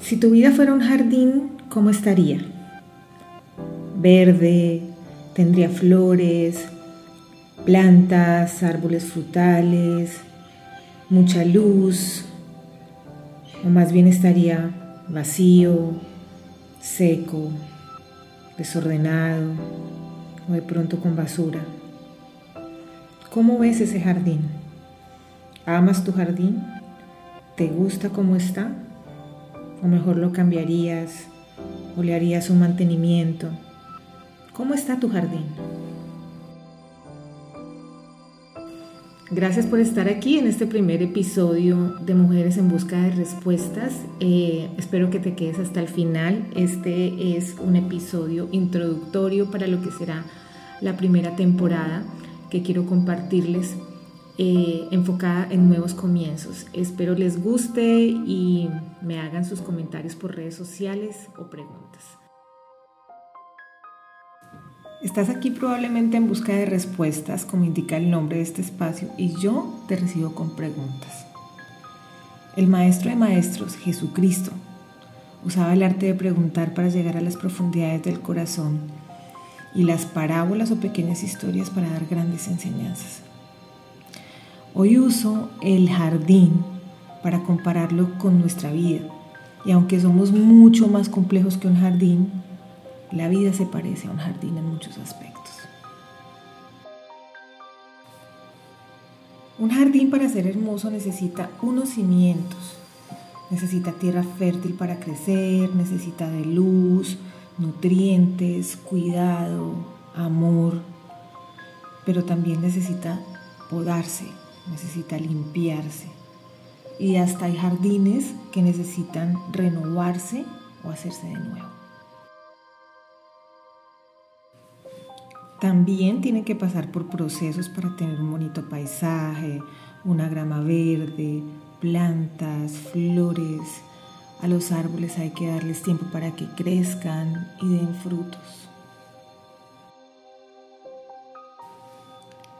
Si tu vida fuera un jardín, ¿cómo estaría? Verde, tendría flores, plantas, árboles frutales, mucha luz, o más bien estaría vacío, seco, desordenado o de pronto con basura. ¿Cómo ves ese jardín? ¿Amas tu jardín? ¿Te gusta cómo está? ¿O mejor lo cambiarías o le harías un mantenimiento? ¿Cómo está tu jardín? Gracias por estar aquí en este primer episodio de Mujeres en Busca de Respuestas. Eh, espero que te quedes hasta el final. Este es un episodio introductorio para lo que será la primera temporada que quiero compartirles eh, enfocada en nuevos comienzos. Espero les guste y me hagan sus comentarios por redes sociales o preguntas. Estás aquí probablemente en busca de respuestas, como indica el nombre de este espacio, y yo te recibo con preguntas. El Maestro de Maestros, Jesucristo, usaba el arte de preguntar para llegar a las profundidades del corazón y las parábolas o pequeñas historias para dar grandes enseñanzas. Hoy uso el jardín para compararlo con nuestra vida, y aunque somos mucho más complejos que un jardín, la vida se parece a un jardín en muchos aspectos. Un jardín para ser hermoso necesita unos cimientos, necesita tierra fértil para crecer, necesita de luz, nutrientes, cuidado, amor, pero también necesita podarse, necesita limpiarse. Y hasta hay jardines que necesitan renovarse o hacerse de nuevo. También tienen que pasar por procesos para tener un bonito paisaje, una grama verde, plantas, flores. A los árboles hay que darles tiempo para que crezcan y den frutos.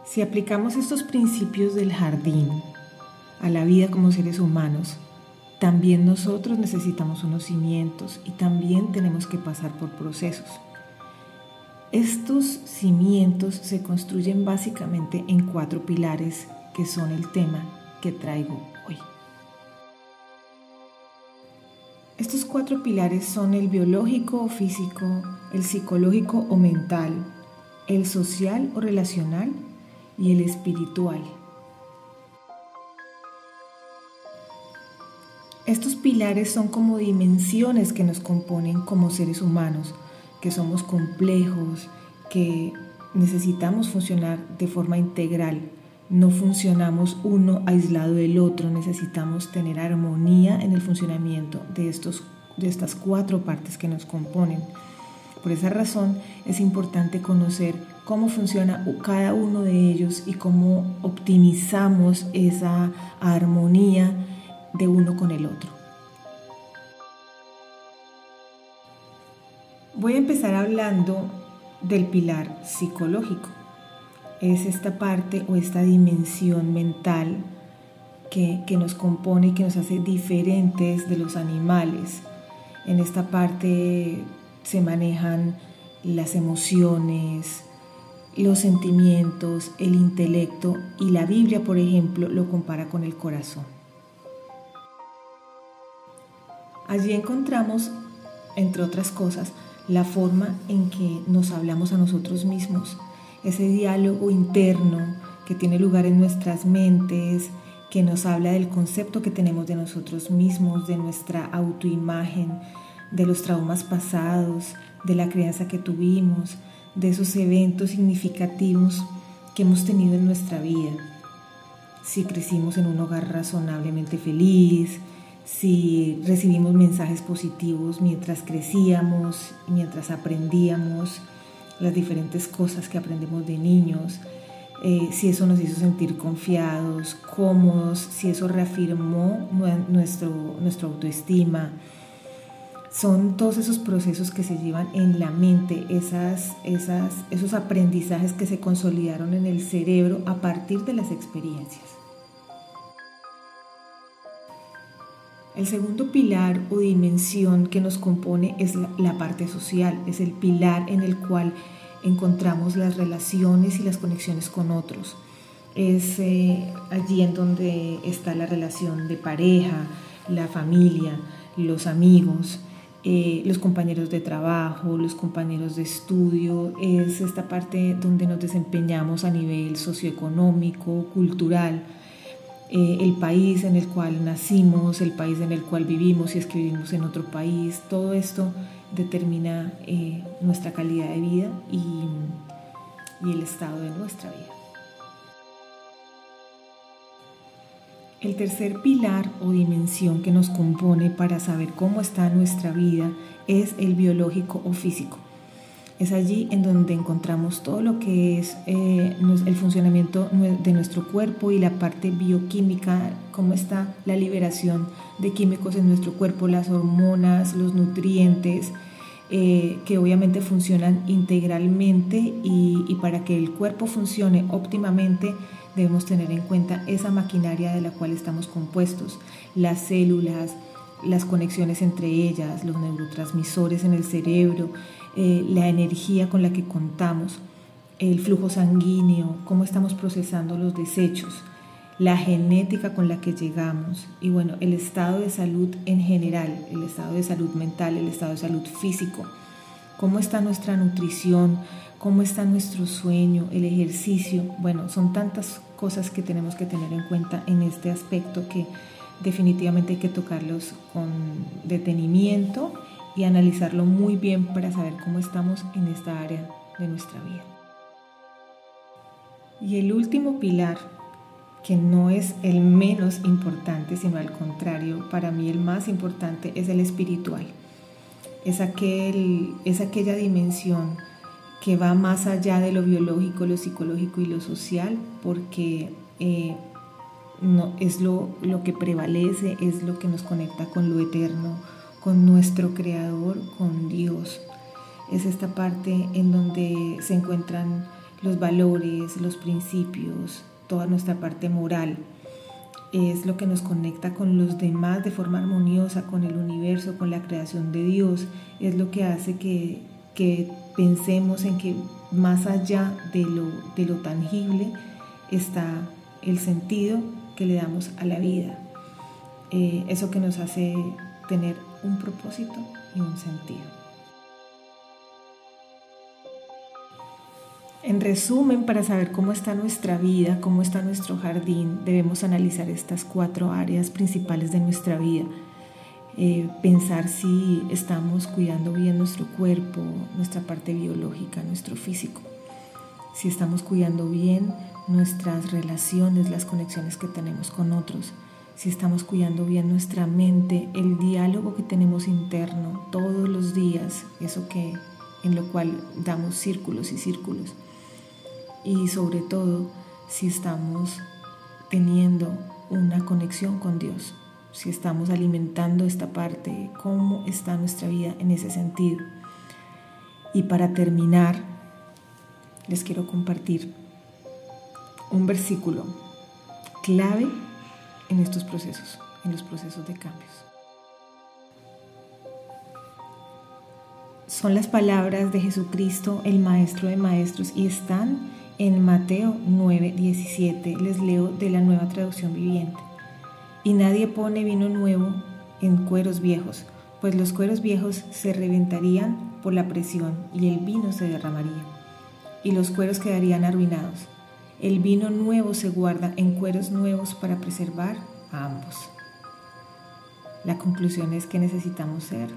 Si aplicamos estos principios del jardín a la vida como seres humanos, también nosotros necesitamos unos cimientos y también tenemos que pasar por procesos. Estos cimientos se construyen básicamente en cuatro pilares que son el tema que traigo hoy. Estos cuatro pilares son el biológico o físico, el psicológico o mental, el social o relacional y el espiritual. Estos pilares son como dimensiones que nos componen como seres humanos que somos complejos, que necesitamos funcionar de forma integral. No funcionamos uno aislado del otro, necesitamos tener armonía en el funcionamiento de, estos, de estas cuatro partes que nos componen. Por esa razón es importante conocer cómo funciona cada uno de ellos y cómo optimizamos esa armonía de uno con el otro. Voy a empezar hablando del pilar psicológico. Es esta parte o esta dimensión mental que, nos compone y que nos hace diferentes de los animales. En esta parte se manejan las emociones, los sentimientos, el intelecto y la Biblia, por ejemplo, lo compara con el corazón. Allí encontramos, entre otras cosas, la forma en que nos hablamos a nosotros mismos, ese diálogo interno que tiene lugar en nuestras mentes, que nos habla del concepto que tenemos de nosotros mismos, de nuestra autoimagen, de los traumas pasados, de la crianza que tuvimos, de esos eventos significativos que hemos tenido en nuestra vida. Si crecimos en un hogar razonablemente feliz, si recibimos mensajes positivos mientras crecíamos, mientras aprendíamos las diferentes cosas que aprendemos de niños, eh, si eso nos hizo sentir confiados, cómodos, si eso reafirmó nuestro, nuestra autoestima. Son todos esos procesos que se llevan en la mente, esas, esas, esos aprendizajes que se consolidaron en el cerebro a partir de las experiencias. El segundo pilar o dimensión que nos compone es la, parte social, es el pilar en el cual encontramos las relaciones y las conexiones con otros. Es eh, allí en donde está la relación de pareja, la familia, los amigos, eh, los compañeros de trabajo, los compañeros de estudio, es esta parte donde nos desempeñamos a nivel socioeconómico, cultural, eh, el país en el cual nacimos, el país en el cual vivimos, si es que vivimos en otro país, todo esto determina eh, nuestra calidad de vida y el estado de nuestra vida. El tercer pilar o dimensión que nos compone para saber cómo está nuestra vida es el biológico o físico. Es allí en donde encontramos todo lo que es eh, el funcionamiento de nuestro cuerpo y la parte bioquímica, cómo está la liberación de químicos en nuestro cuerpo, las hormonas, los nutrientes, eh, que obviamente funcionan integralmente y, y para que el cuerpo funcione óptimamente debemos tener en cuenta esa maquinaria de la cual estamos compuestos, las células, las conexiones entre ellas, los neurotransmisores en el cerebro, eh, la energía con la que contamos, el flujo sanguíneo, cómo estamos procesando los desechos, la genética con la que llegamos y bueno, el estado de salud en general, el estado de salud mental, el estado de salud físico, cómo está nuestra nutrición, cómo está nuestro sueño, el ejercicio. Bueno, son tantas cosas que tenemos que tener en cuenta en este aspecto que definitivamente hay que tocarlos con detenimiento y analizarlo muy bien para saber cómo estamos en esta área de nuestra vida. Y el último pilar, que no es el menos importante, sino al contrario, para mí el más importante es el espiritual. Es, aquel, es aquella dimensión que va más allá de lo biológico, lo psicológico y lo social, porque eh, no, es lo, lo que prevalece, es lo que nos conecta con lo eterno, con nuestro Creador, con Dios. Es esta parte en donde se encuentran los valores, los principios, toda nuestra parte moral. Es lo que nos conecta con los demás de forma armoniosa, con el universo, con la creación de Dios. Es lo que hace que que pensemos en que más allá de lo, de lo tangible está el sentido que le damos a la vida. Eh, eso que nos hace tener un propósito y un sentido. En resumen, para saber cómo está nuestra vida, cómo está nuestro jardín, debemos analizar estas cuatro áreas principales de nuestra vida. Eh, pensar si estamos cuidando bien nuestro cuerpo, nuestra parte biológica, nuestro físico, si estamos cuidando bien nuestras relaciones, las conexiones que tenemos con otros, si estamos cuidando bien nuestra mente, el diálogo que tenemos interno todos los días, eso que en lo cual damos círculos y círculos. Y sobre todo, si estamos teniendo una conexión con Dios, si estamos alimentando esta parte, cómo está nuestra vida en ese sentido. Y para terminar, les quiero compartir un versículo clave en estos procesos, en los procesos de cambios. Son las palabras de Jesucristo, el Maestro de Maestros, y están en Mateo 9, 17. Les leo de la nueva traducción viviente. Y nadie pone vino nuevo en cueros viejos, pues los cueros viejos se reventarían por la presión y el vino se derramaría, y los cueros quedarían arruinados. El vino nuevo se guarda en cueros nuevos para preservar a ambos. La conclusión es que necesitamos ser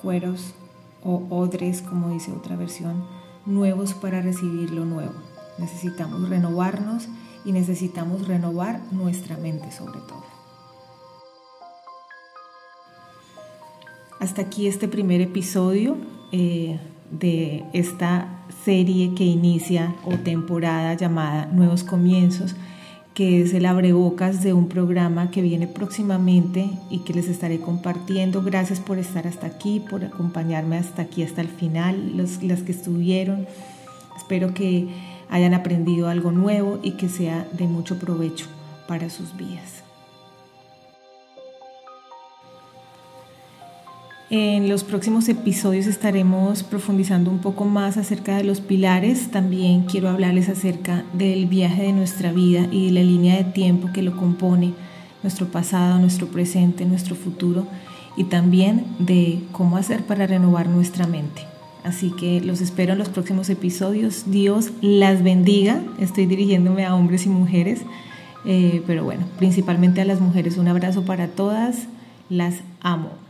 cueros o odres, como dice otra versión, nuevos para recibir lo nuevo. Necesitamos renovarnos y necesitamos renovar nuestra mente sobre todo. Hasta aquí este primer episodio eh, de esta serie que inicia o temporada llamada Nuevos Comienzos, que es el abrebocas de un programa que viene próximamente y que les estaré compartiendo. Gracias por estar hasta aquí, por acompañarme hasta aquí, hasta el final, los, las que estuvieron. Espero que hayan aprendido algo nuevo y que sea de mucho provecho para sus vidas. En los próximos episodios estaremos profundizando un poco más acerca de los pilares. También quiero hablarles acerca del viaje de nuestra vida y de la línea de tiempo que lo compone, nuestro pasado, nuestro presente, nuestro futuro y también de cómo hacer para renovar nuestra mente. Así que los espero en los próximos episodios. Dios las bendiga. Estoy dirigiéndome a hombres y mujeres, eh, pero bueno, principalmente a las mujeres. Un abrazo para todas. Las amo.